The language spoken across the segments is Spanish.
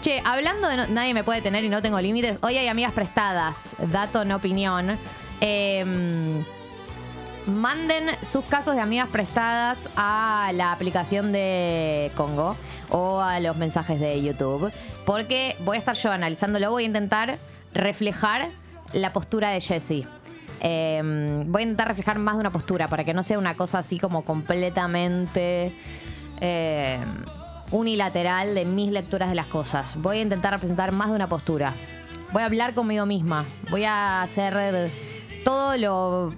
Che, hablando de nadie me puede tener y no tengo límites, hoy hay amigas prestadas, dato no opinión. Em, manden sus casos de amigas prestadas a la aplicación de Congo o a los mensajes de YouTube, porque voy a estar yo analizándolo, voy a intentar reflejar la postura de Jessie. Em, voy a intentar reflejar más de una postura para que no sea una cosa así como completamente eh, unilateral de mis lecturas de las cosas. Voy a intentar representar más de una postura. Voy a hablar conmigo misma. Voy a hacer todo lo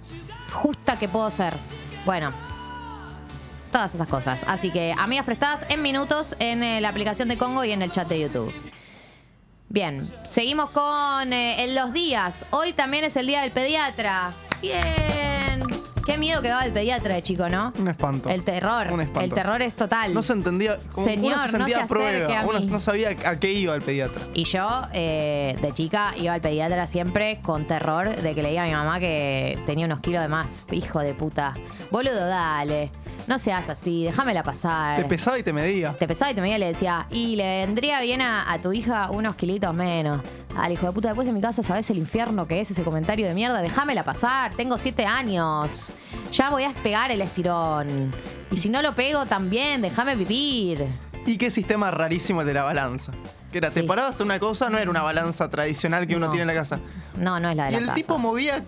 justa que puedo ser. Bueno, todas esas cosas. Así que, amigas prestadas en minutos en eh, la aplicación de Congo y en el chat de YouTube. Bien, seguimos con eh, en los días. Hoy también es el día del pediatra. Bien. Qué miedo que daba el pediatra de chico, ¿no? Un espanto. El terror. Un espanto. El terror es total. No se entendía. Como Señor, uno se no sentía se a prueba. a uno no sabía a qué iba el pediatra. Y yo, eh, de chica, iba al pediatra siempre con terror de que le diga a mi mamá que tenía unos kilos de más. Hijo de puta. Boludo, dale. No seas así, déjamela pasar. Te pesaba y te medía. Te pesaba y te medía y le decía, y le vendría bien a, a tu hija unos kilitos menos. Al hijo de puta, después de mi casa, ¿sabes el infierno que es ese comentario de mierda? Déjamela pasar, tengo siete años. Ya voy a pegar el estirón. Y si no lo pego también, déjame vivir. Y qué sistema rarísimo el de la balanza. Que era, te Sí. parabas en una cosa, no era una balanza tradicional que uno No. tiene en la casa. No, no es la de Y la el casa. tipo movía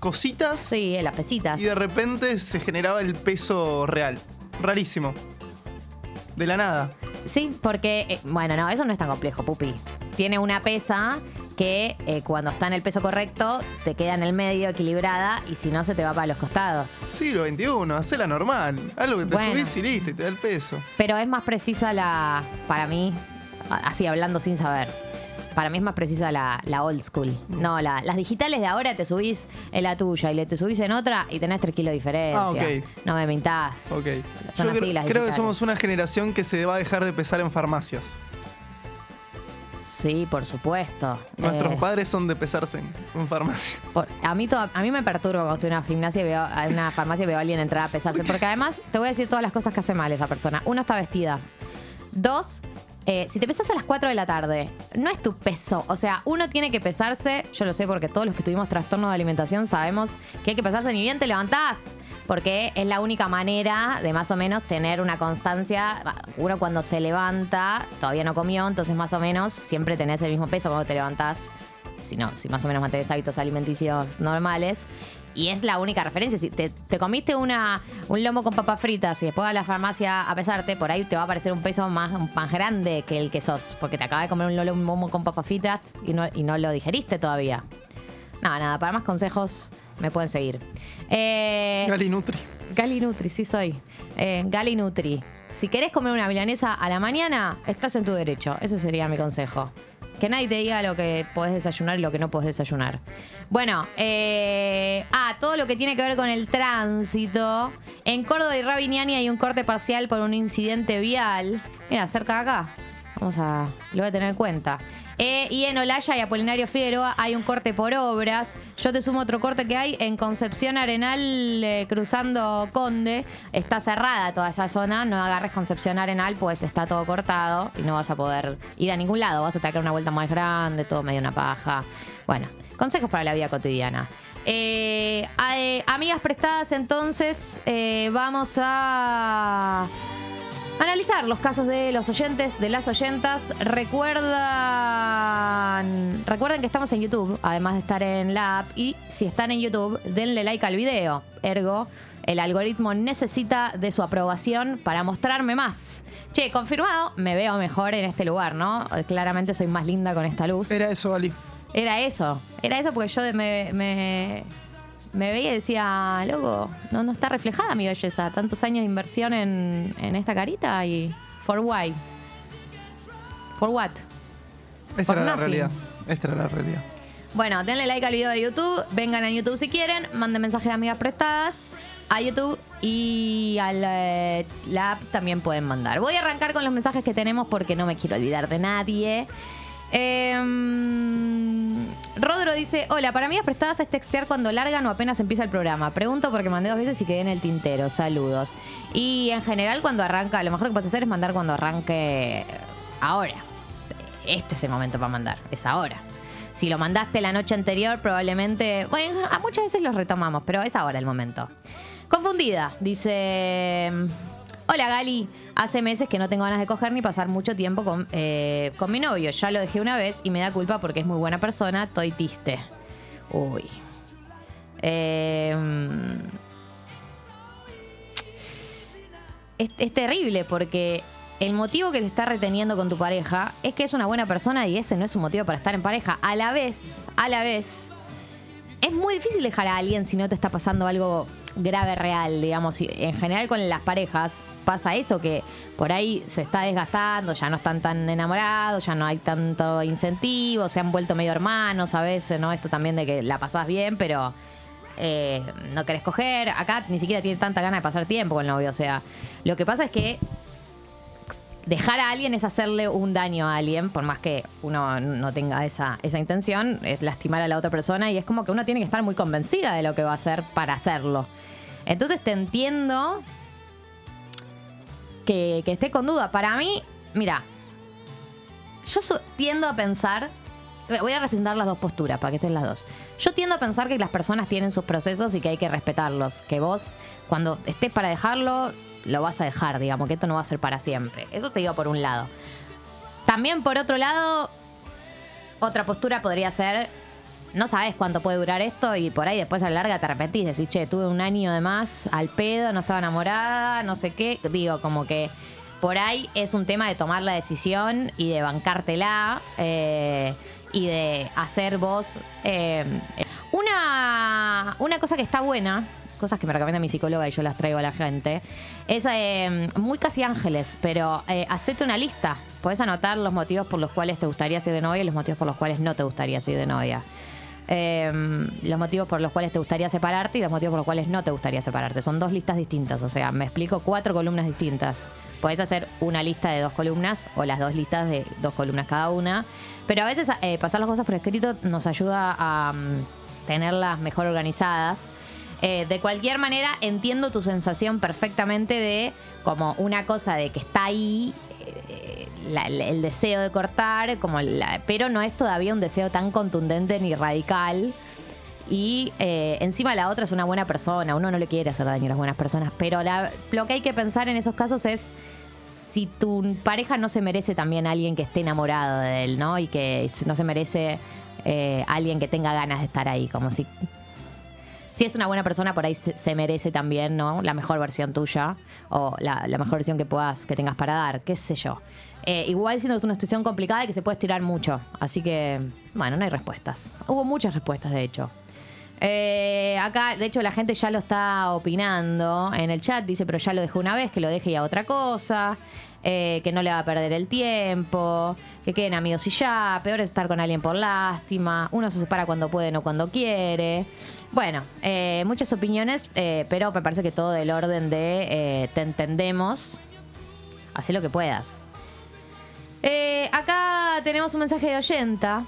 cositas Sí, en las pesitas. y de repente se generaba el peso real. Rarísimo. De la nada. Sí, porque, eh, bueno, no, eso no es tan complejo, pupi. Tiene una pesa que eh, cuando está en el peso correcto te queda en el medio equilibrada y si no se te va para los costados. Siglo XXI, hacela normal. Algo que te Bueno. subís y listo, y te da el peso. Pero es más precisa la, para mí, así hablando sin saber, para mí es más precisa la, la old school. No, la- las digitales de ahora te subís en la tuya y le te subís en otra y tenés 3 kilos de diferencia. Ah, ok. No me mintás. Ok. Son Yo así creo, las creo que somos una generación que se va a dejar de pesar en farmacias. Sí, por supuesto. Nuestros Eh, padres son de pesarse en, en farmacias. Por- a, mí a mí me perturba cuando estoy en una gimnasia y veo a una farmacia y veo a alguien entrar a pesarse. Porque además te voy a decir todas las cosas que hace mal esa persona. Uno, está vestida. Dos, eh, si te pesas a las 4 de la tarde, no es tu peso. O sea, uno tiene que pesarse, yo lo sé porque todos los que tuvimos trastorno de alimentación sabemos que hay que pesarse ni bien te levantás. Porque es la única manera de más o menos tener una constancia. Uno cuando se levanta, todavía no comió, entonces más o menos siempre tenés el mismo peso cuando te levantás si no, si más o menos mantenés hábitos alimenticios normales. Y es la única referencia. Si te, te comiste una, un lomo con papas fritas y después a la farmacia a pesarte, por ahí te va a parecer un peso más, más grande que el que sos. Porque te acabas de comer un lomo- lomo con papas fritas y no, y no lo digeriste todavía. Nada, nada. Para más consejos me pueden seguir. Eh, Gali Nutri. Gali Nutri, sí soy. Eh, Gali Nutri. Si querés comer una milanesa a la mañana, estás en tu derecho. Ese sería mi consejo. Que nadie te diga lo que podés desayunar y lo que no podés desayunar. Bueno, eh, ah, todo lo que tiene que ver con el tránsito. En Córdoba y Rabiniani hay un corte parcial por un incidente vial. Mira, cerca de acá. Vamos a. Lo voy a tener en cuenta. Eh, y en Olaya y Apolinario Figueroa hay un corte por obras. Yo te sumo otro corte que hay en Concepción Arenal, eh, cruzando Conde. Está cerrada toda esa zona. No agarres Concepción Arenal, pues está todo cortado y no vas a poder ir a ningún lado. Vas a tener una vuelta más grande, todo medio una paja. Bueno, consejos para la vida cotidiana. Eh, amigas prestadas, entonces, vamos a analizar los casos de los oyentes, de las oyentas. Recuerdan, recuerden que estamos en YouTube, además de estar en la app. Y si están en YouTube, denle like al video. Ergo, el algoritmo necesita de su aprobación para mostrarme más. Che, confirmado, me veo mejor en este lugar, ¿no? Claramente soy más linda con esta luz. Era eso, Gali. Era eso, era eso porque yo me, me veía y decía, loco, no, no está reflejada mi belleza. Tantos años de inversión en, en esta carita y. ¿For why? ¿For what? Esta For era la realidad. Esta era la realidad. Bueno, denle like al video de YouTube, vengan a YouTube si quieren, manden mensajes de amigas prestadas a YouTube y a la, la app también pueden mandar. Voy a arrancar con los mensajes que tenemos porque no me quiero olvidar de nadie. Em, Rodro dice, hola, para amigas prestadas es textear cuando largan o apenas empieza el programa. Pregunto porque mandé dos veces y quedé en el tintero. Saludos. Y en general cuando arranca, lo mejor que puedes hacer es mandar cuando arranque ahora. este es el momento para mandar, es ahora. Si lo mandaste la noche anterior, probablemente. Bueno, a muchas veces los retomamos, pero es ahora el momento. Confundida, dice. Hola Gali, hace meses que no tengo ganas de coger ni pasar mucho tiempo con, eh, con mi novio. Ya lo dejé una vez y me da culpa porque es muy buena persona, estoy triste. Uy. Eh, es, es terrible porque el motivo que te está reteniendo con tu pareja es que es una buena persona y ese no es un motivo para estar en pareja. A la vez, a la vez, es muy difícil dejar a alguien si no te está pasando algo grave real, digamos. Y en general con las parejas pasa eso, que por ahí se está desgastando, ya no están tan enamorados, ya no hay tanto incentivo, se han vuelto medio hermanos a veces, ¿no? Esto también de que la pasás bien, pero eh, no querés coger. Acá ni siquiera tiene tanta ganas de pasar tiempo con el novio. O sea, lo que pasa es que dejar a alguien es hacerle un daño a alguien, por más que uno no tenga esa, esa intención, es lastimar a la otra persona y es como que uno tiene que estar muy convencida de lo que va a hacer para hacerlo. Entonces te entiendo que, esté con duda. Para mí, mira, yo tiendo a pensar, voy a representar las dos posturas para que estén las dos. Yo tiendo a pensar que las personas tienen sus procesos y que hay que respetarlos, que vos cuando estés para dejarlo, lo vas a dejar, digamos, que esto no va a ser para siempre. Eso te digo por un lado. También por otro lado, otra postura podría ser, no sabes cuánto puede durar esto y por ahí después a la larga te arrepentís, decís, che, tuve un año de más al pedo, no estaba enamorada, no sé qué. Digo, como que por ahí es un tema de tomar la decisión y de bancártela eh, y de hacer vos eh, una, una cosa que está buena. Cosas que me recomienda mi psicóloga y yo las traigo a la gente. Es eh, muy casi ángeles, pero eh, hacete una lista. Podés anotar los motivos por los cuales te gustaría ser de novia y los motivos por los cuales no te gustaría ser de novia. Eh, los motivos por los cuales te gustaría separarte y los motivos por los cuales no te gustaría separarte. Son dos listas distintas, o sea, me explico cuatro columnas distintas. Podés hacer una lista de dos columnas o las dos listas de dos columnas cada una, pero a veces eh, pasar las cosas por escrito nos ayuda a mm, tenerlas mejor organizadas. Eh, de cualquier manera, entiendo tu sensación perfectamente de como una cosa de que está ahí eh, el, deseo de cortar, como la- pero no es todavía un deseo tan contundente ni radical. Y eh, encima la otra es una buena persona, uno no le quiere hacer daño a las buenas personas, pero lo que hay que pensar en esos casos es si tu pareja no se merece también a alguien que esté enamorado de él, ¿no? Y que no se merece alguien que tenga ganas de estar ahí, como si si es una buena persona, por ahí se, merece también, ¿no? La mejor versión tuya o la, mejor versión que puedas, que tengas para dar, qué sé yo. Eh, igual siendo que es una situación complicada y que se puede estirar mucho. Así que, bueno, no hay respuestas. Hubo muchas respuestas, de hecho. Eh, acá, de hecho, la gente ya lo está opinando en el chat. Dice, pero ya lo dejó una vez, que lo deje y a otra cosa. eh, que no le va a perder el tiempo. Que queden amigos y ya. Peor es estar con alguien por lástima. Uno se separa cuando puede, no cuando quiere. Bueno, eh, muchas opiniones, eh, pero me parece que todo del orden de eh, te entendemos. Haz lo que puedas. Eh, acá tenemos un mensaje de oyenta.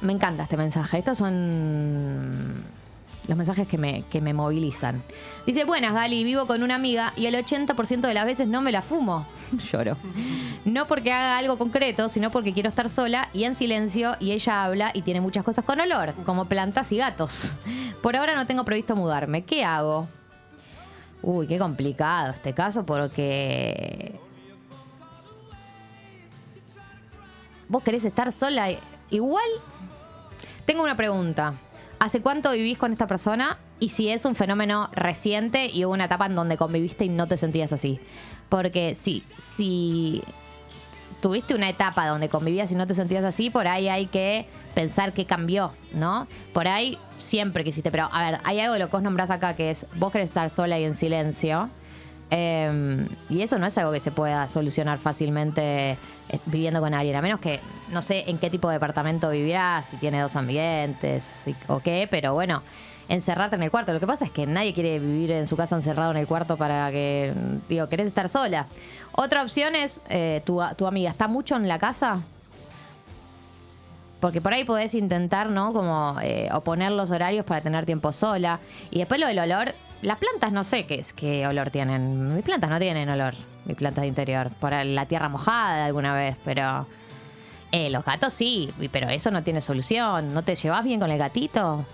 Me encanta este mensaje. Estos son los mensajes que me, que me movilizan. Dice, buenas, Gali, vivo con una amiga y el 80% de las veces no me la fumo. Lloro. No porque haga algo concreto, sino porque quiero estar sola y en silencio y ella habla y tiene muchas cosas con olor, como plantas y gatos. Por ahora no tengo previsto mudarme. ¿Qué hago? Uy, qué complicado este caso porque... ¿Vos querés estar sola? Igual tengo una pregunta. ¿Hace cuánto vivís con esta persona? Y si es un fenómeno reciente y hubo una etapa en donde conviviste y no te sentías así. Porque si, si tuviste una etapa donde convivías y no te sentías así, por ahí hay que pensar qué cambió, ¿no? Por ahí siempre quisiste, pero a ver, hay algo de lo que vos nombrás acá que es vos querés estar sola y en silencio. Eh, y eso no es algo que se pueda solucionar fácilmente eh, viviendo con alguien, a menos que no sé en qué tipo de departamento vivirás, si tiene dos ambientes o qué, pero bueno, encerrarte en el cuarto. Lo que pasa es que nadie quiere vivir en su casa encerrado en el cuarto para que, digo, querés estar sola. Otra opción es, eh, tu, tu amiga, ¿está mucho en la casa? Porque por ahí podés intentar, ¿no? Como eh, oponer los horarios para tener tiempo sola. Y después lo del olor. Las plantas no sé qué es, qué olor tienen. Mis plantas no tienen olor. Mis plantas de interior. Por la tierra mojada alguna vez, pero. Eh, los gatos sí, pero eso no tiene solución. ¿No te llevas bien con el gatito?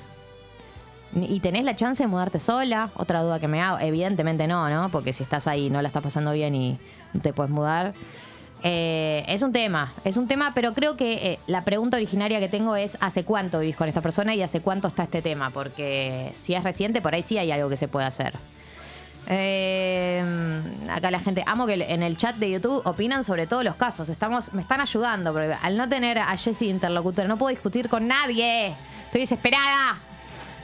¿Y tenés la chance de mudarte sola? Otra duda que me hago. Evidentemente no, ¿no? Porque si estás ahí no la estás pasando bien y te puedes mudar. Eh, es un tema, es un tema, pero creo que eh, la pregunta originaria que tengo es ¿hace cuánto vivís con esta persona y hace cuánto está este tema? Porque si es reciente, por ahí sí hay algo que se puede hacer. Eh, acá la gente, amo que en el chat de YouTube opinan sobre todos los casos. Estamos, me están ayudando, porque al no tener a Jesse interlocutor, no puedo discutir con nadie. Estoy desesperada.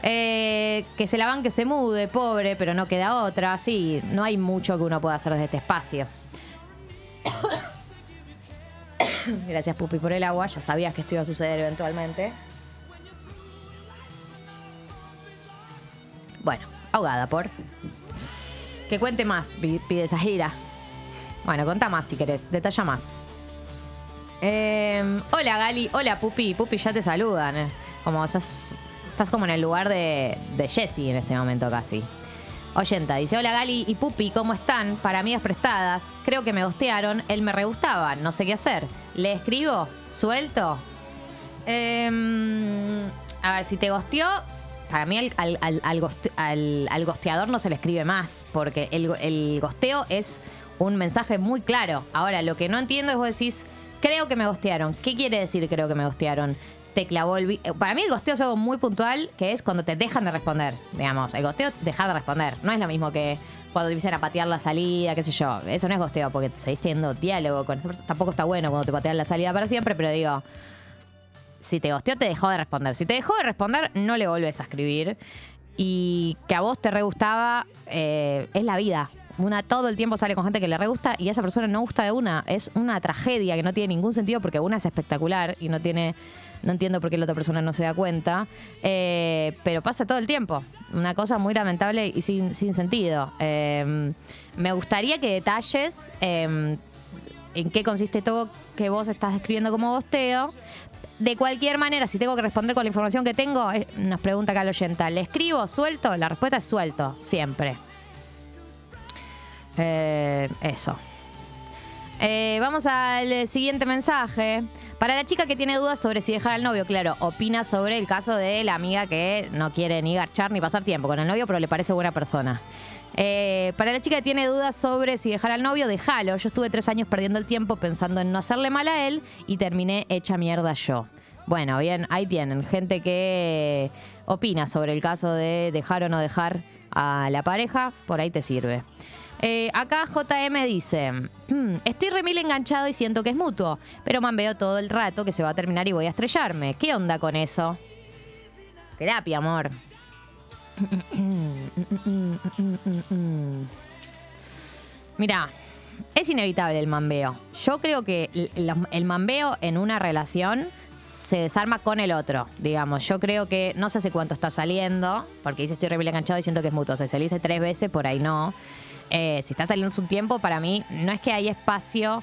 Que se la van, que se mude, pobre, pero no queda otra. Sí, no hay mucho que uno pueda hacer desde este espacio. Gracias, Pupi, por el agua. Ya sabías que esto iba a suceder eventualmente. Bueno, ahogada por. Que cuente más, pide gira Bueno, contá más si querés, detalla más. Em, hola Gali, hola Pupi, Pupi ya te saludan. Eh. Como estás como en el lugar de, de Jessie en este momento casi. Oyenta dice, hola Gali y Pupi, ¿cómo están? Para amigas prestadas, creo que me gostearon, él me re gustaba, no sé qué hacer. ¿Le escribo? ¿Suelto? Em, a ver, si te gosteó, para mí al, al, gosteador no se le escribe más, porque el, el gosteo es un mensaje muy claro. Ahora, lo que no entiendo es vos decís, creo que me gostearon. ¿Qué quiere decir creo que me gostearon? Te clavó el... Eh, para mí el gosteo es algo muy puntual, que es cuando te dejan de responder, digamos. El gosteo dejar de responder. No es lo mismo que cuando te empiezan a patear la salida, qué sé yo. Eso no es gosteo, porque seguís teniendo diálogo con Tampoco está bueno cuando te patean la salida para siempre, pero digo, si te gosteó, te dejó de responder. Si te dejó de responder, no le vuelves a escribir. Y que a vos te re gustaba, eh, es la vida. Una todo el tiempo sale con gente que le re gusta y esa persona no gusta de una. Es una tragedia que no tiene ningún sentido porque una es espectacular y no tiene no entiendo por qué la otra persona no se da cuenta. Eh, pero pasa todo el tiempo. Una cosa muy lamentable y sin, sentido. Eh, me gustaría que detalles eh, en qué consiste todo que vos estás describiendo como bosteo. De cualquier manera, si tengo que responder con la información que tengo, nos pregunta acá el oyenta, ¿le escribo suelto? La respuesta es suelto, siempre. eso. vamos al siguiente mensaje. Para la chica que tiene dudas sobre si dejar al novio, claro, opina sobre el caso de la amiga que no quiere ni garchar ni pasar tiempo con el novio, pero le parece buena persona. Eh, para la chica que tiene dudas sobre si dejar al novio, déjalo. Yo estuve tres años perdiendo el tiempo pensando en no hacerle mal a él y terminé hecha mierda yo. Bueno, bien, ahí tienen gente que opina sobre el caso de dejar o no dejar a la pareja, por ahí te sirve. Eh, acá JM dice, mm, estoy remil enganchado y siento que es mutuo, pero veo todo el rato que se va a terminar y voy a estrellarme. ¿Qué onda con eso? Terapia, amor. Mira, es inevitable el mambeo. Yo creo que el, el, mambeo en una relación se desarma con el otro, digamos. Yo creo que no sé hace cuánto está saliendo, porque dice estoy remil enganchado y siento que es mutuo. O sea, saliste tres veces, por ahí no. Eh, si está saliendo su tiempo, para mí no es que hay espacio,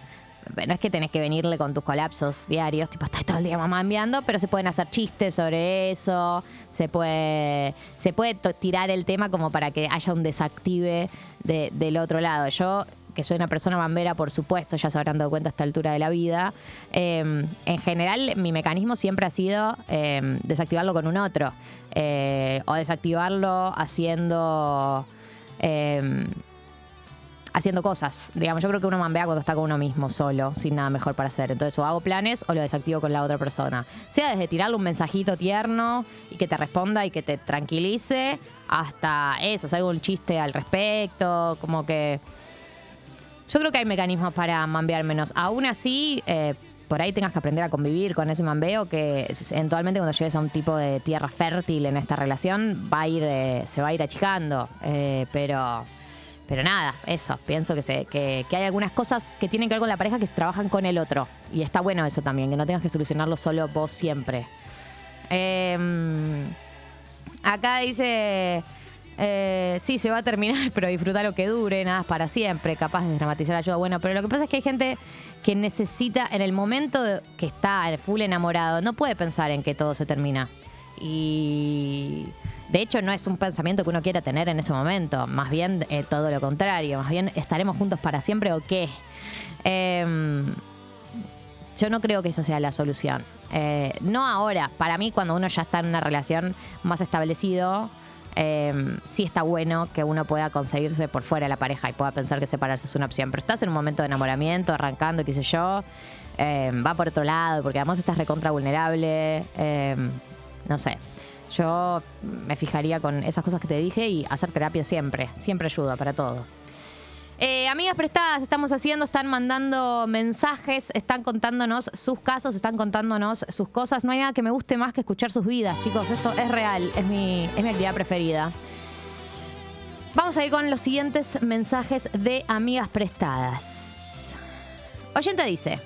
no es que tenés que venirle con tus colapsos diarios, tipo, estás todo el día mamá enviando, pero se pueden hacer chistes sobre eso, se puede, se puede tirar el tema como para que haya un desactive del otro lado. Yo que soy una persona bambera, por supuesto, ya se habrán dado cuenta a esta altura de la vida. Em, en general, mi mecanismo siempre ha sido em, desactivarlo con un otro. Eh, o desactivarlo haciendo em, haciendo cosas. Digamos, yo creo que uno mambea cuando está con uno mismo, solo, sin nada mejor para hacer. Entonces, o hago planes o lo desactivo con la otra persona. Sea desde tirarle un mensajito tierno y que te responda y que te tranquilice, hasta eso, hacer algún chiste al respecto, como que. Yo creo que hay mecanismos para mambear menos. Aún así, eh, por ahí tengas que aprender a convivir con ese mambeo que eventualmente cuando llegues a un tipo de tierra fértil en esta relación va a ir, eh, se va a ir achicando. Eh, pero pero nada, eso, pienso que, se, que, hay algunas cosas que tienen que ver con la pareja que trabajan con el otro. Y está bueno eso también, que no tengas que solucionarlo solo vos siempre. Em, acá dice, eh, sí, se va a terminar, pero disfruta lo que dure, nada para siempre, capaz de dramatizar ayuda. Bueno, pero lo que pasa es que hay gente que necesita, en el momento que está full enamorado, no puede pensar en que todo se termina. Y de hecho, no es un pensamiento que uno quiera tener en ese momento, más bien eh, todo lo contrario, más bien estaremos juntos para siempre o qué. Em, yo no creo que esa sea la solución. Eh, no ahora. Para mí, cuando uno ya está en una relación más establecido, eh, sí está bueno que uno pueda conseguirse por fuera de la pareja y pueda pensar que separarse es una opción. Pero estás en un momento de enamoramiento, arrancando, qué sé yo, eh, va por otro lado, porque además estás recontra vulnerable. no sé. Yo me fijaría con esas cosas que te dije y hacer terapia siempre. Siempre ayuda para todo. Eh, amigas prestadas, estamos haciendo, están mandando mensajes, están contándonos sus casos, están contándonos sus cosas. No hay nada que me guste más que escuchar sus vidas, chicos. Esto es real, es mi, es mi actividad preferida. Vamos a ir con los siguientes mensajes de amigas prestadas. Oyente dice: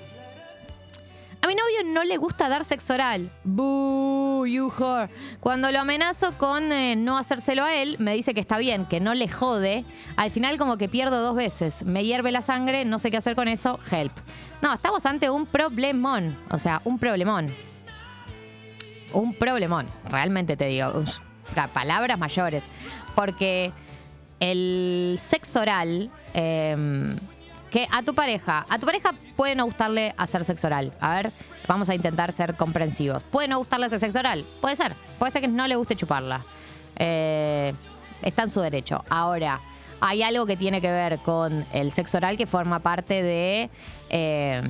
A mi novio no le gusta dar sexo oral. Boo, you whore. Cuando lo amenazo con eh, no hacérselo a él, me dice que está bien, que no le jode. Al final, como que pierdo dos veces. Me hierve la sangre, no sé qué hacer con eso. Help. No, estamos ante un problemón. O sea, un problemón. Un problemón. Realmente te digo. Uf, palabras mayores. Porque el sexo oral. eh, que a tu pareja, a tu pareja puede no gustarle hacer sexo oral. A ver, vamos a intentar ser comprensivos. ¿Puede no gustarle hacer sexo oral? Puede ser. Puede ser que no le guste chuparla. Eh, está en su derecho. Ahora, hay algo que tiene que ver con el sexo oral que forma parte de eh,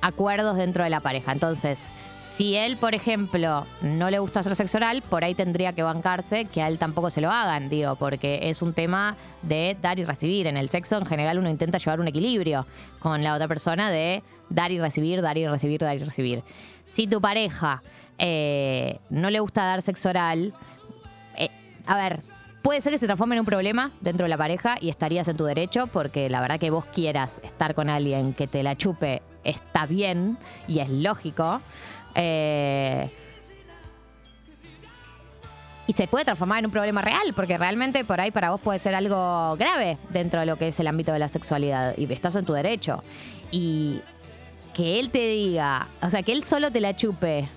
acuerdos dentro de la pareja. Entonces, si él, por ejemplo, no le gusta hacer sexo oral, por ahí tendría que bancarse que a él tampoco se lo hagan, digo, porque es un tema de dar y recibir. En el sexo, en general, uno intenta llevar un equilibrio con la otra persona de dar y recibir, dar y recibir, dar y recibir. Si tu pareja eh, no le gusta dar sexo oral, eh, a ver, puede ser que se transforme en un problema dentro de la pareja y estarías en tu derecho, porque la verdad que vos quieras estar con alguien que te la chupe está bien y es lógico. Eh, y se puede transformar en un problema real, porque realmente por ahí para vos puede ser algo grave dentro de lo que es el ámbito de la sexualidad y estás en tu derecho. Y que él te diga, o sea, que él solo te la chupe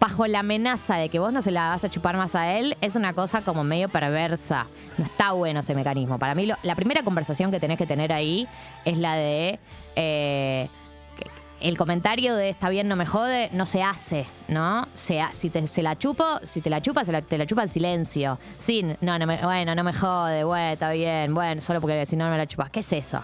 bajo la amenaza de que vos no se la vas a chupar más a él, es una cosa como medio perversa. No está bueno ese mecanismo. Para mí, la primera conversación que tenés que tener ahí es la de. eh, el comentario de está bien, no me jode, no se hace, ¿no? Se si te, se la chupo, si te la chupa, se te la chupa en silencio. Sin, no, no me, bueno, no me jode, bueno, está bien, bueno, solo porque si no no me la chupas. ¿Qué es eso?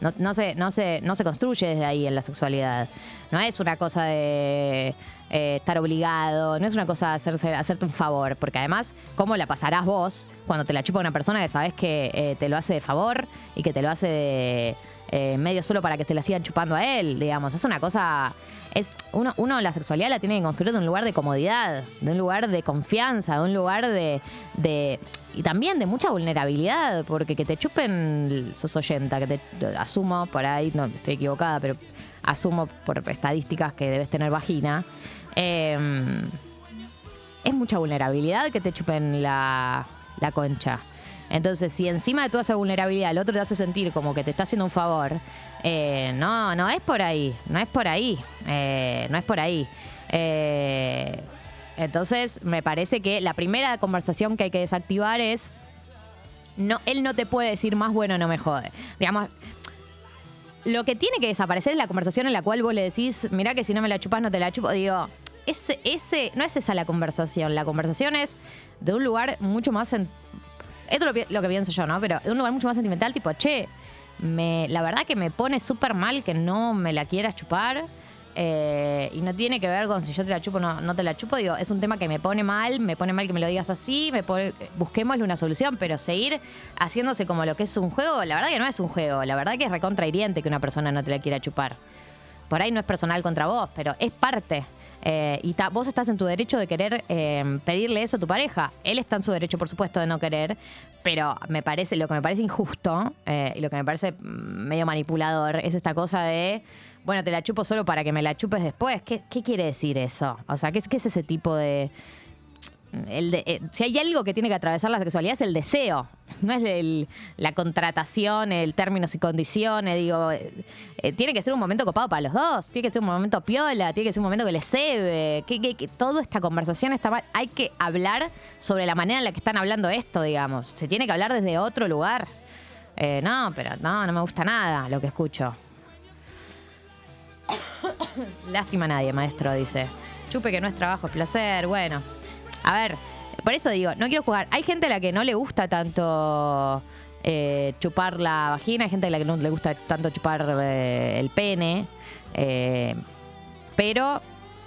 No, no se, no, se, no se construye desde ahí en la sexualidad. No es una cosa de eh, estar obligado, no es una cosa de hacerse, hacerte un favor, porque además, ¿cómo la pasarás vos cuando te la chupa una persona que sabes que eh, te lo hace de favor y que te lo hace de, eh, medio solo para que te la sigan chupando a él, digamos? Es una cosa. Es, uno, uno la sexualidad la tiene que construir de un lugar de comodidad, de un lugar de confianza, de un lugar de, de y también de mucha vulnerabilidad, porque que te chupen, sos oyenta, que te asumo por ahí, no estoy equivocada, pero asumo por estadísticas que debes tener vagina. eh, es mucha vulnerabilidad que te chupen la, la concha. Entonces, si encima de toda esa vulnerabilidad el otro te hace sentir como que te está haciendo un favor, eh, no, no es por ahí, no es por ahí, eh, no es por ahí. Eh, entonces, me parece que la primera conversación que hay que desactivar es, no, él no te puede decir más bueno, no me jode. Digamos, lo que tiene que desaparecer es la conversación en la cual vos le decís, mirá que si no me la chupas no te la chupo. Digo, ese, ese, no es esa la conversación. La conversación es de un lugar mucho más... esto es lo, lo que pienso yo, ¿no? Pero de un lugar mucho más sentimental, tipo, che, me, la verdad que me pone súper mal que no me la quieras chupar. eh, y no tiene que ver con si yo te la chupo o no, no te la chupo. Digo, es un tema que me pone mal, me pone mal que me lo digas así, me pone, busquémosle una solución, pero seguir haciéndose como lo que es un juego, la verdad que no es un juego. La verdad que es recontrahiriente que una persona no te la quiera chupar. Por ahí no es personal contra vos, pero es parte. Eh, y ta- vos estás en tu derecho de querer eh, pedirle eso a tu pareja. Él está en su derecho, por supuesto, de no querer, pero me parece, lo que me parece injusto eh, y lo que me parece mm, medio manipulador es esta cosa de, bueno, te la chupo solo para que me la chupes después. ¿Qué, qué quiere decir eso? O sea, ¿qué qué es ese tipo de, el de- eh, si hay algo que tiene que atravesar la sexualidad es el deseo, no es la contratación, el términos y condiciones, digo, eh, eh, tiene que ser un momento copado para los dos, tiene que ser un momento piola, tiene que ser un momento que le cebe, que, que toda esta conversación está mal, hay que hablar sobre la manera en la que están hablando esto, digamos, se tiene que hablar desde otro lugar. Eh, no, pero no, no me gusta nada lo que escucho. Lástima a nadie, maestro, dice. Chupe que no es trabajo, es placer. Bueno, a ver, por eso digo, no quiero jugar. Hay gente a la que no le gusta tanto eh, chupar la vagina, hay gente a la que no le gusta tanto chupar eh, el pene. eh, pero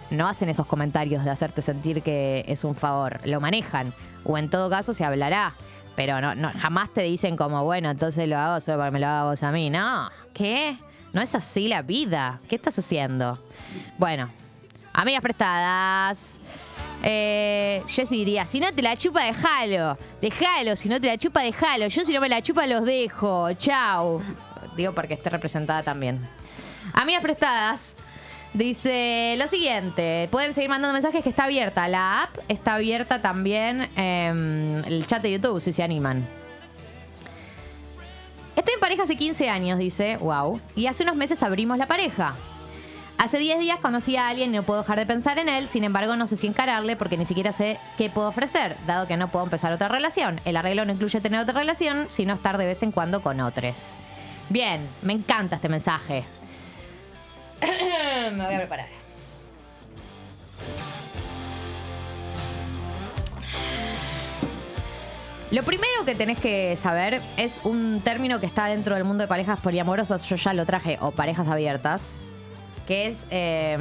no hacen esos comentarios de hacerte sentir que es un favor. Lo manejan. O en todo caso se hablará. Pero no, no, jamás te dicen como, bueno, entonces lo hago solo me lo hagas vos a mí. No, ¿qué? No es así la vida. ¿Qué estás haciendo? Bueno, amigas prestadas. Eh, Jessy diría, si no te la chupa, dejalo. Dejalo, si no te la chupa, dejalo. Yo si no me la chupa, los dejo. Chau. Digo porque esté representada también. Amigas prestadas. Dice lo siguiente, pueden seguir mandando mensajes que está abierta. La app está abierta también em, el chat de YouTube si se animan. Estoy en pareja hace 15 años, dice, wow. Y hace unos meses abrimos la pareja. Hace 10 días conocí a alguien y no puedo dejar de pensar en él, sin embargo no sé si encararle porque ni siquiera sé qué puedo ofrecer, dado que no puedo empezar otra relación. El arreglo no incluye tener otra relación, sino estar de vez en cuando con otros. Bien, me encanta este mensaje. me voy a preparar. Lo primero que tenés que saber es un término que está dentro del mundo de parejas poliamorosas, yo ya lo traje, o parejas abiertas, que es eh,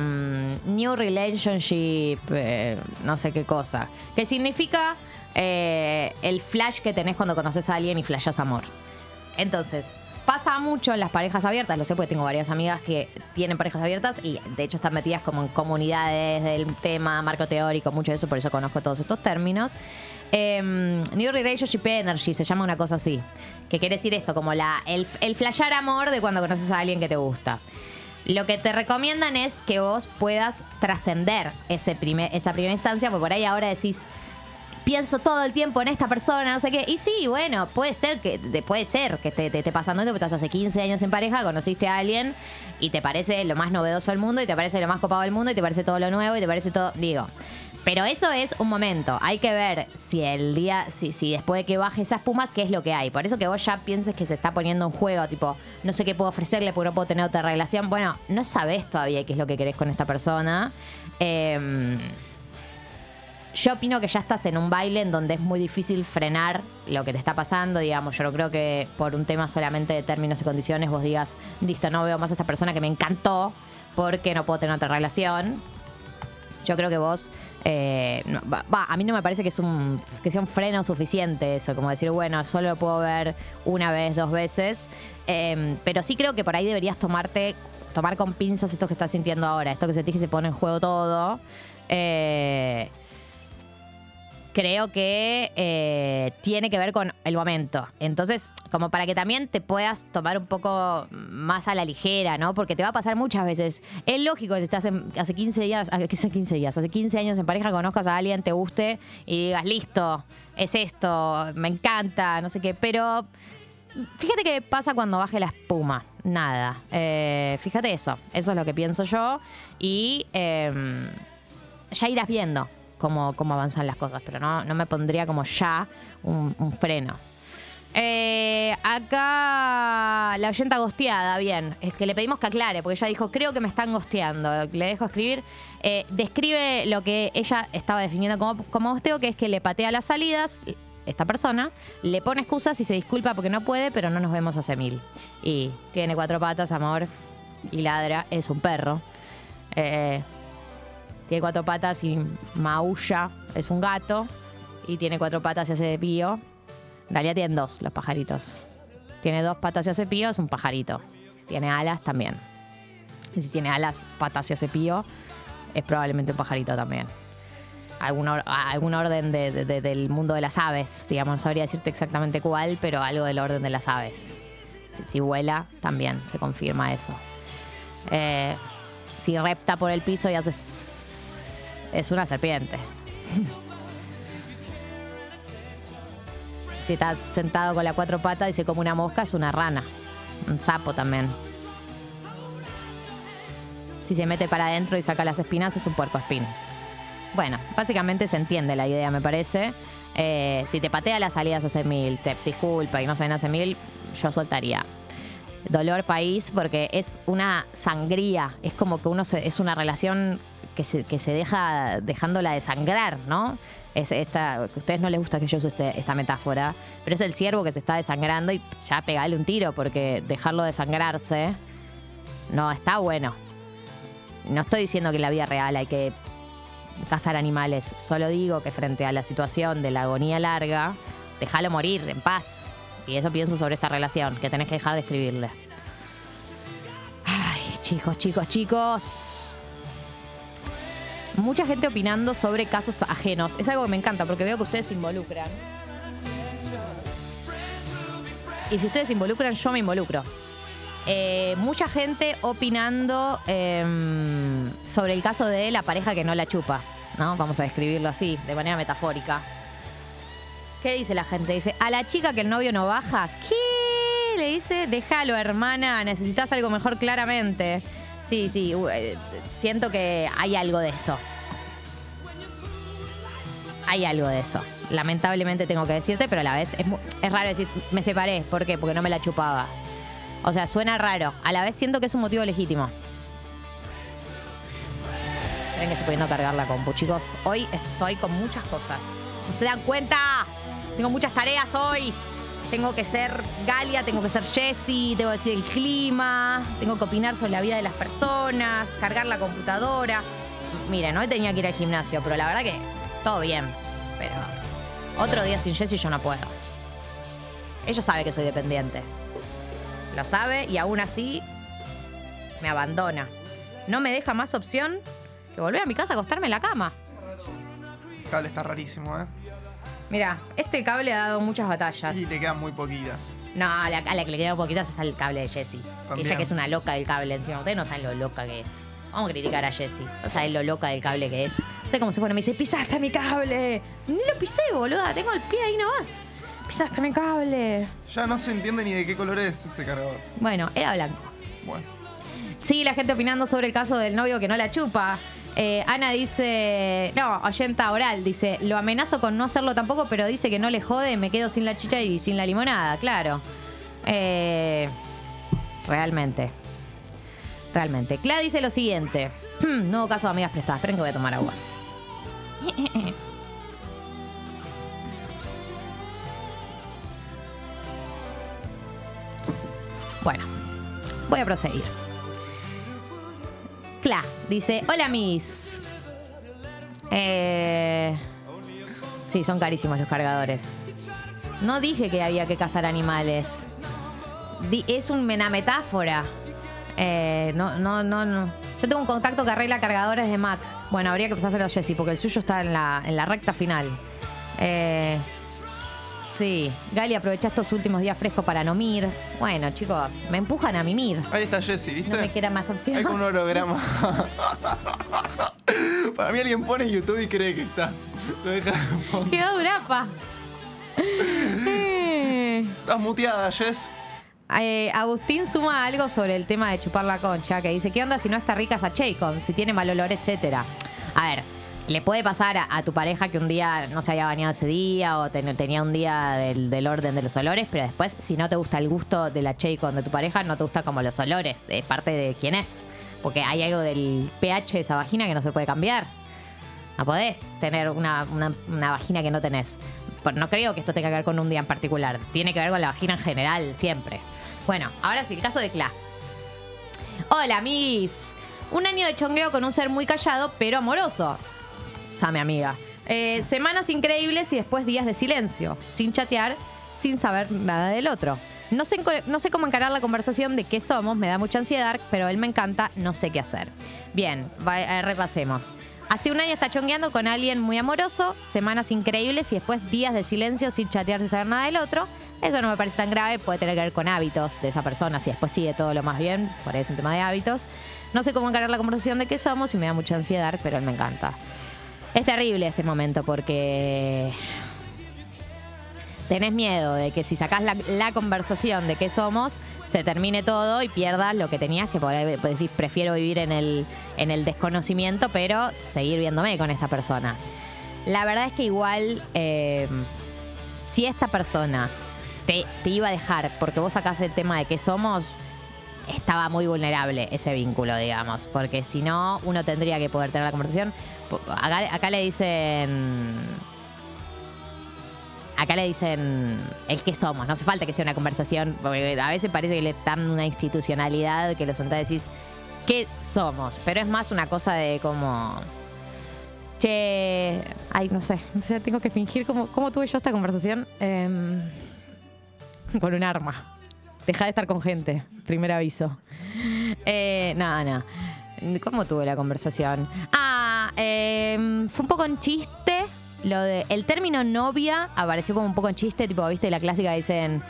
New Relationship, eh, no sé qué cosa, que significa eh, el flash que tenés cuando conoces a alguien y flashas amor. Entonces, pasa mucho en las parejas abiertas, lo sé porque tengo varias amigas que tienen parejas abiertas y de hecho están metidas como en comunidades del tema, marco teórico, mucho de eso, por eso conozco todos estos términos. Eh, New Relationship Energy se llama una cosa así, que quiere decir esto, como la, el, el flashar amor de cuando conoces a alguien que te gusta. Lo que te recomiendan es que vos puedas trascender ese primer, esa primera instancia, porque por ahí ahora decís, pienso todo el tiempo en esta persona, no sé qué. Y sí, bueno, puede ser que puede ser que te, te esté pasando esto, porque estás hace 15 años en pareja, conociste a alguien y te parece lo más novedoso del mundo y te parece lo más copado del mundo y te parece todo lo nuevo y te parece todo, digo. Pero eso es un momento. Hay que ver si el día, si, si después de que baje esa espuma, qué es lo que hay. Por eso que vos ya pienses que se está poniendo en juego, tipo, no sé qué puedo ofrecerle porque no puedo tener otra relación. Bueno, no sabés todavía qué es lo que querés con esta persona. Eh, yo opino que ya estás en un baile en donde es muy difícil frenar lo que te está pasando, digamos. Yo no creo que por un tema solamente de términos y condiciones vos digas, listo, no veo más a esta persona que me encantó porque no puedo tener otra relación. Yo creo que vos, eh, a mí no me parece que, es un, que sea un freno suficiente eso, como decir, bueno, solo lo puedo ver una vez, dos veces. Eh, pero sí creo que por ahí deberías tomarte, tomar con pinzas esto que estás sintiendo ahora, esto que sentís que se pone en juego todo. Eh, creo que eh, tiene que ver con el momento. Entonces, como para que también te puedas tomar un poco más a la ligera, ¿no? Porque te va a pasar muchas veces. Es lógico que estás en- hace 15 días, hace 15 días, hace 15 años en pareja, conozcas a alguien, te guste y digas, listo, es esto, me encanta, no sé qué, pero Fíjate qué pasa cuando baje la espuma. Nada. Eh, fíjate eso. Eso es lo que pienso yo. Y eh, ya irás viendo cómo, cómo avanzan las cosas. Pero no, no me pondría como ya un, freno. Eh, acá la oyenta gosteada, bien. Es que le pedimos que aclare, porque ella dijo, creo que me están gosteando. Le dejo escribir. Eh, describe lo que ella estaba definiendo como, como gosteo, que es que le patea las salidas, esta persona, le pone excusas y se disculpa porque no puede, pero no nos vemos hace mil. Y tiene cuatro patas, amor, y ladra, es un perro. Eh, tiene cuatro patas y maulla, es un gato. Y tiene cuatro patas y hace pío. En realidad tienen dos los pajaritos. Tiene dos patas y hace pío, es un pajarito. Tiene alas también. Y si tiene alas, patas y hace pío, es probablemente un pajarito también. Algún, algún orden de- de- de- del mundo de las aves, digamos, no sabría decirte exactamente cuál, pero algo del orden de las aves. Si, si vuela, también se confirma eso. Eh, si repta por el piso y hace... es una serpiente. si está sentado con las cuatro patas y se come una mosca, es una rana. Un sapo también. Si se mete para adentro y saca las espinas, es un puerco espín. Bueno, básicamente se entiende la idea, me parece. Eh, si te patea las salidas hace mil, te disculpa y no saben hace mil, yo soltaría. dolor país porque es una sangría. Es como que uno se- es una relación que se, que se deja dejándola de sangrar, ¿no? Es esta, a ustedes no les gusta que yo use este- esta metáfora, pero es el ciervo que se está desangrando y ya pegale un tiro porque dejarlo desangrarse no está bueno. No estoy diciendo que en la vida real hay que cazar animales, solo digo que frente a la situación de la agonía larga, déjalo morir en paz. Y eso pienso sobre esta relación, que tenés que dejar de escribirle. Ay, chicos, chicos, chicos. Mucha gente opinando sobre casos ajenos. Es algo que me encanta porque veo que ustedes se involucran. Y si ustedes se involucran, yo me involucro. Eh, mucha gente opinando em, sobre el caso de la pareja que no la chupa, ¿no? Vamos a describirlo así, de manera metafórica. ¿Qué dice la gente? Dice, a la chica que el novio no baja, ¿qué? Le dice, déjalo, hermana, necesitas algo mejor claramente. Sí, sí, eh, siento que hay algo de eso. Hay algo de eso. Lamentablemente tengo que decirte, pero a la vez es, es raro decir, me separé. ¿Por qué? Porque no me la chupaba. O sea, suena raro. A la vez siento que es un motivo legítimo. Esperen que estoy pudiendo cargar la compu, chicos. Hoy estoy con muchas cosas. ¿No se dan cuenta? Tengo muchas tareas hoy. Tengo que ser Galia, tengo que ser Jessie, tengo que decir el clima, tengo que opinar sobre la vida de las personas, cargar la computadora. Miren, hoy tenía que ir al gimnasio, pero la verdad que todo bien. Pero otro día sin Jessie yo no puedo. Ella sabe que soy dependiente. Lo sabe y aún así me abandona. No me deja más opción que volver a mi casa a acostarme en la cama. Cable está rarísimo, ¿eh? Mira, este cable ha dado muchas batallas. Y le quedan muy poquitas. No, a la, a la que le queda poquitas es al cable de Jessie. Ella que es una loca del cable encima. Ustedes no saben lo loca que es. Vamos a criticar a Jessie. No saben lo loca del cable que es. No sé cómo se pone. Me dice, pisaste mi cable. Ni lo pisé, boluda. Tengo el pie ahí nomás. Pisaste mi cable. Ya no se entiende ni de qué color es ese cargador. Bueno, era blanco. Bueno. Sí, la gente opinando sobre el caso del novio que no la chupa. Eh, Ana dice, no, oyenta oral, dice, lo amenazo con no hacerlo tampoco, pero dice que no le jode, me quedo sin la chicha y sin la limonada, claro. Eh, realmente. Realmente. Cla dice lo siguiente. Nuevo caso de amigas prestadas. Esperen que voy a tomar agua. Bueno, voy a proseguir. Cla dice: Hola, Miss. Eh, sí, son carísimos los cargadores. No dije que había que cazar animales. Es un- una metáfora. Eh, no, no, no, no. Yo tengo un contacto que arregla cargadores de Mac. Bueno, habría que pasárselo a Jessy porque el suyo está en la, en la recta final. Eh, sí, Gali aprovecha estos últimos días frescos para no mir. Bueno, chicos, me empujan a mimir. Ahí está Jessy, ¿viste? No me queda más opción. Hay un holograma. Para mí alguien pone YouTube y cree que está. Lo deja de. Quedó durapa. Estás muteada, Jess. eh, Agustín suma algo sobre el tema de chupar la concha, que dice, ¿qué onda si no está rica esa Chacon? Si tiene mal olor, etcétera. A ver, le puede pasar a, tu pareja que un día no se haya bañado ese día o ten- tenía un día del, orden de los olores, pero después, si no te gusta el gusto de la Chacon de tu pareja, no te gusta como los olores, es parte de quién es. Porque hay algo del pH de esa vagina que no se puede cambiar. No podés tener una vagina que no tenés. Pero no creo que esto tenga que ver con un día en particular. Tiene que ver con la vagina en general, siempre. Bueno, ahora sí, el caso de Cla. Hola, Miss. Un año de chongueo con un ser muy callado, pero amoroso. Same, amiga. Eh, semanas increíbles y después días de silencio. Sin chatear, sin saber nada del otro. No sé, no sé cómo encarar la conversación de qué somos, me da mucha ansiedad, pero él me encanta, no sé qué hacer. Bien, va- eh, repasemos. Hace un año está chongueando con alguien muy amoroso, semanas increíbles y después días de silencio sin chatear, sin saber nada del otro. Eso no me parece tan grave, puede tener que ver con hábitos de esa persona, si después sigue todo lo más bien, por ahí es un tema de hábitos. No sé cómo encarar la conversación de qué somos y me da mucha ansiedad, pero él me encanta. Es terrible ese momento porque tenés miedo de que si sacás la, conversación de qué somos, se termine todo y pierdas lo que tenías, que por ahí pues decís, prefiero vivir en el, en el desconocimiento, pero seguir viéndome con esta persona. La verdad es que igual, eh, si esta persona te, te iba a dejar porque vos sacás el tema de qué somos, estaba muy vulnerable ese vínculo, digamos, porque si no, uno tendría que poder tener la conversación. Acá, le dicen... Acá le dicen el que somos, no hace falta que sea una conversación, porque a veces parece que le dan una institucionalidad que lo sentás decís, ¿qué somos? Pero es más una cosa de como... Che, ay, no sé, ya tengo que fingir cómo, cómo tuve yo esta conversación Em, con un arma. Deja de estar con gente, primer aviso. Eh, nada, nada. ¿Cómo tuve la conversación? Ah, em, fue un poco en chiste. Lo de. El término novia apareció como un poco en chiste, tipo, viste, la clásica dicen.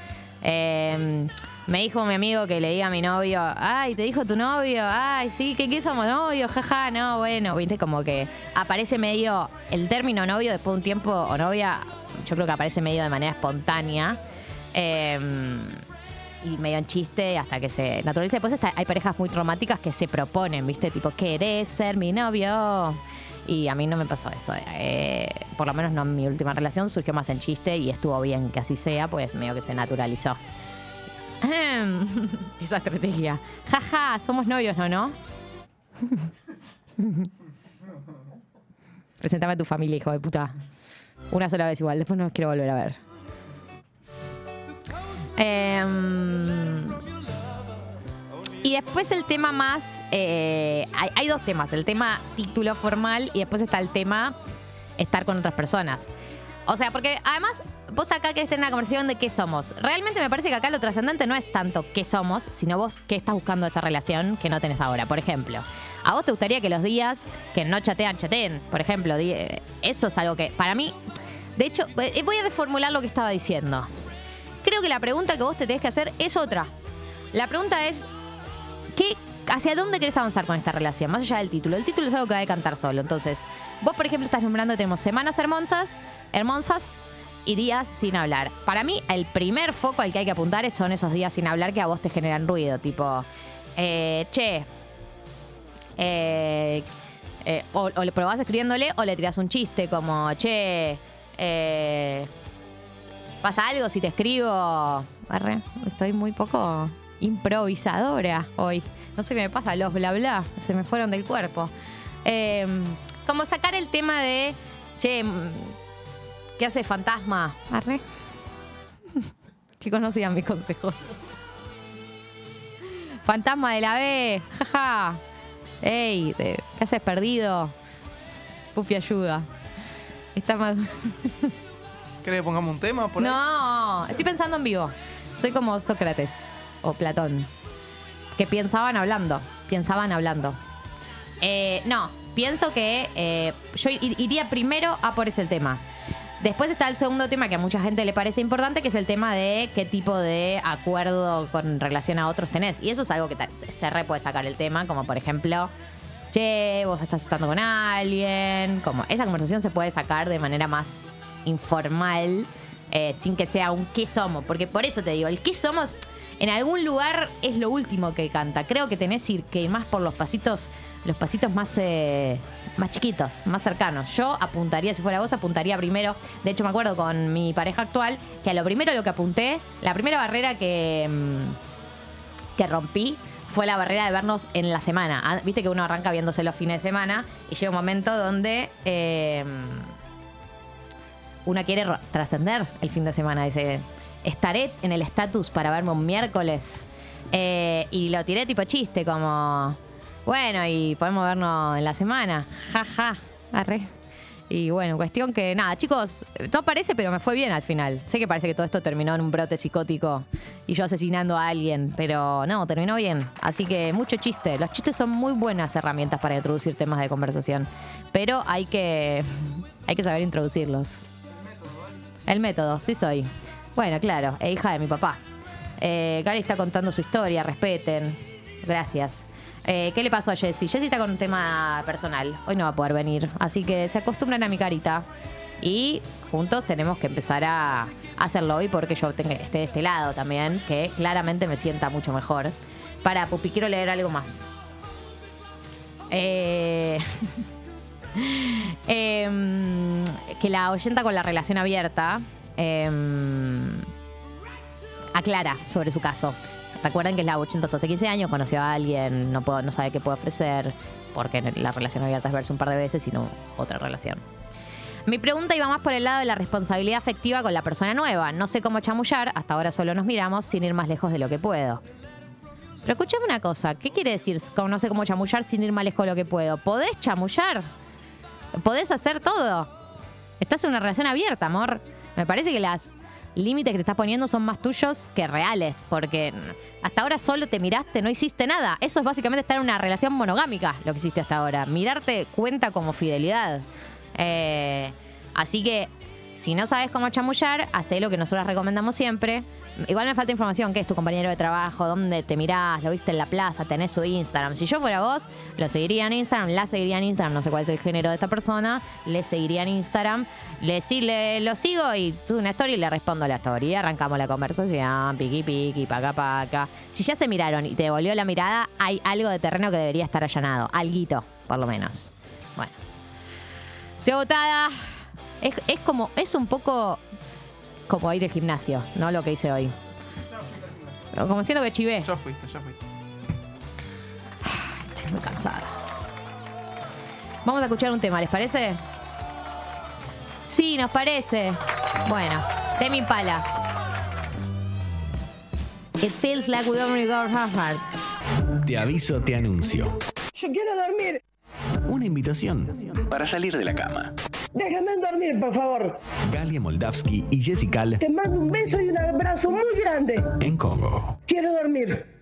em, me dijo mi amigo que le diga a mi novio, ay, te dijo tu novio, ay, sí, ¿qué, qué somos novios? Jaja, no, bueno, viste, como que aparece medio, el término novio después de un tiempo, o novia, yo creo que aparece medio de manera espontánea. em, y medio en chiste hasta que se naturaliza. Después está- hay parejas muy románticas que se proponen, ¿viste? Tipo, ¿querés ser mi novio? Y a mí no me pasó eso. eh, por lo menos no en mi última relación. Surgió más en chiste y estuvo bien que así sea, pues medio que se naturalizó. Esa estrategia. Jaja, somos novios, ¿no? ¿No? Presentame a tu familia, hijo de puta. Una sola vez igual, después no quiero volver a ver. Em, y después el tema más. eh, hay, dos temas: el tema título formal y después está el tema estar con otras personas. O sea, porque además vos acá querés tener una conversación de qué somos. Realmente me parece que acá lo trascendente no es tanto qué somos, sino vos qué estás buscando esa relación que no tenés ahora. Por ejemplo, ¿a vos te gustaría que los días que no chatean, chateen? Por ejemplo, eh, eso es algo que para mí. De hecho, eh, voy a reformular lo que estaba diciendo. Creo que la pregunta que vos te tenés que hacer es otra. La pregunta es, ¿qué, ¿hacia dónde querés avanzar con esta relación? Más allá del título. El título es algo que va a cantar solo. Entonces, vos, por ejemplo, estás nombrando que tenemos semanas hermosas, hermosas y días sin hablar. Para mí, el primer foco al que hay que apuntar son esos días sin hablar que a vos te generan ruido. Tipo, eh, che, eh, eh, o, le probás escribiéndole o le tirás un chiste como, che, eh, ¿pasa algo si te escribo? Arre, estoy muy poco improvisadora hoy. No sé qué me pasa, los bla bla, se me fueron del cuerpo. Eh, como sacar el tema de, che, mm, ¿qué hace fantasma? Arre. Chicos, no sigan mis consejos. Fantasma de la B, jaja. Ey, ¿qué haces perdido? Pupi ayuda. Está más... ¿Querés que pongamos un tema? No, estoy pensando en vivo. Soy como Sócrates o Platón, que pensaban hablando, pensaban hablando. Eh, no, pienso que eh, yo ir- iría primero a por ese tema. Después está el segundo tema que a mucha gente le parece importante, que es el tema de qué tipo de acuerdo con relación a otros tenés. Y eso es algo que se re puede sacar el tema, como por ejemplo, che, vos estás estando con alguien. Como esa conversación se puede sacar de manera más informal, eh, sin que sea un qué somos. Porque por eso te digo, el qué somos en algún lugar es lo último que canta. Creo que tenés que ir más por los pasitos, los pasitos más, eh, más chiquitos, más cercanos. Yo apuntaría, si fuera vos, apuntaría primero. De hecho, me acuerdo con mi pareja actual, que a lo primero lo que apunté, la primera barrera que. mm, que rompí fue la barrera de vernos en la semana. Ah, Viste que uno arranca viéndose los fines de semana y llega un momento donde eh, uno quiere trascender el fin de semana. Dice, estaré en el estatus para verme un miércoles. Eh, y lo tiré tipo chiste, como, bueno, y podemos vernos en la semana. Ja, ja, arre. Y bueno, cuestión que nada, chicos, no parece, pero me fue bien al final. Sé que parece que todo esto terminó en un brote psicótico y yo asesinando a alguien, pero no, terminó bien. Así que mucho chiste. Los chistes son muy buenas herramientas para introducir temas de conversación, pero hay que, hay que saber introducirlos. El método, sí soy. Bueno, claro, e hija de mi papá. Eh, está contando su historia, respeten. Gracias. Eh, ¿Qué le pasó a Jessy? Jessy está con un tema personal. Hoy no va a poder venir. Así que se acostumbran a mi carita. Y juntos tenemos que empezar a hacerlo hoy porque yo tengo- esté de este lado también, que claramente me sienta mucho mejor. Para, Pupi, quiero leer algo más. Eh, em, que la oyenta con la relación abierta em, aclara sobre su caso. Recuerden que es la bochenta hace 15 años, conoció a alguien, no, puedo, no sabe qué puede ofrecer, porque la relación abierta es verse un par de veces, sino otra relación. Mi pregunta iba más por el lado de la responsabilidad afectiva con la persona nueva. No sé cómo chamullar, hasta ahora solo nos miramos sin ir más lejos de lo que puedo. Pero escúchame una cosa, ¿qué quiere decir no sé cómo chamullar sin ir más lejos de lo que puedo? ¿Podés chamullar? ¿Podés hacer todo? Estás en una relación abierta, amor. Me parece que las límites que te estás poniendo son más tuyos que reales, porque hasta ahora solo te miraste, no hiciste nada. Eso es básicamente estar en una relación monogámica, lo que hiciste hasta ahora. Mirarte cuenta como fidelidad. Eh, así que si no sabes cómo chamullar, hace lo que nosotros recomendamos siempre. Igual me falta información, ¿qué es tu compañero de trabajo? ¿Dónde te mirás? ¿Lo viste en la plaza? ¿Tenés su Instagram? Si yo fuera vos, lo seguiría en Instagram, la seguiría en Instagram, no sé cuál es el género de esta persona, le seguiría en Instagram, le, le lo sigo y tú una story y le respondo la story. Arrancamos la conversación, piqui piqui, paca paca. Si ya se miraron y te devolvió la mirada, hay algo de terreno que debería estar allanado. Alguito, por lo menos. Bueno. Degotada. Es, es como, es un poco como ir de gimnasio, no lo que hice hoy. Como siento que chivé. Ya fuiste, ya fuiste. Estoy muy cansada. Vamos a escuchar un tema, ¿les parece? Sí, nos parece. Bueno, Demi Pala. It feels like we only go hard. Te aviso, te anuncio. Yo quiero dormir. Una invitación para salir de la cama. Déjame dormir, por favor. Galia Moldavsky y Jessica Te mando un beso y un abrazo muy grande. en Congo. Quiero dormir.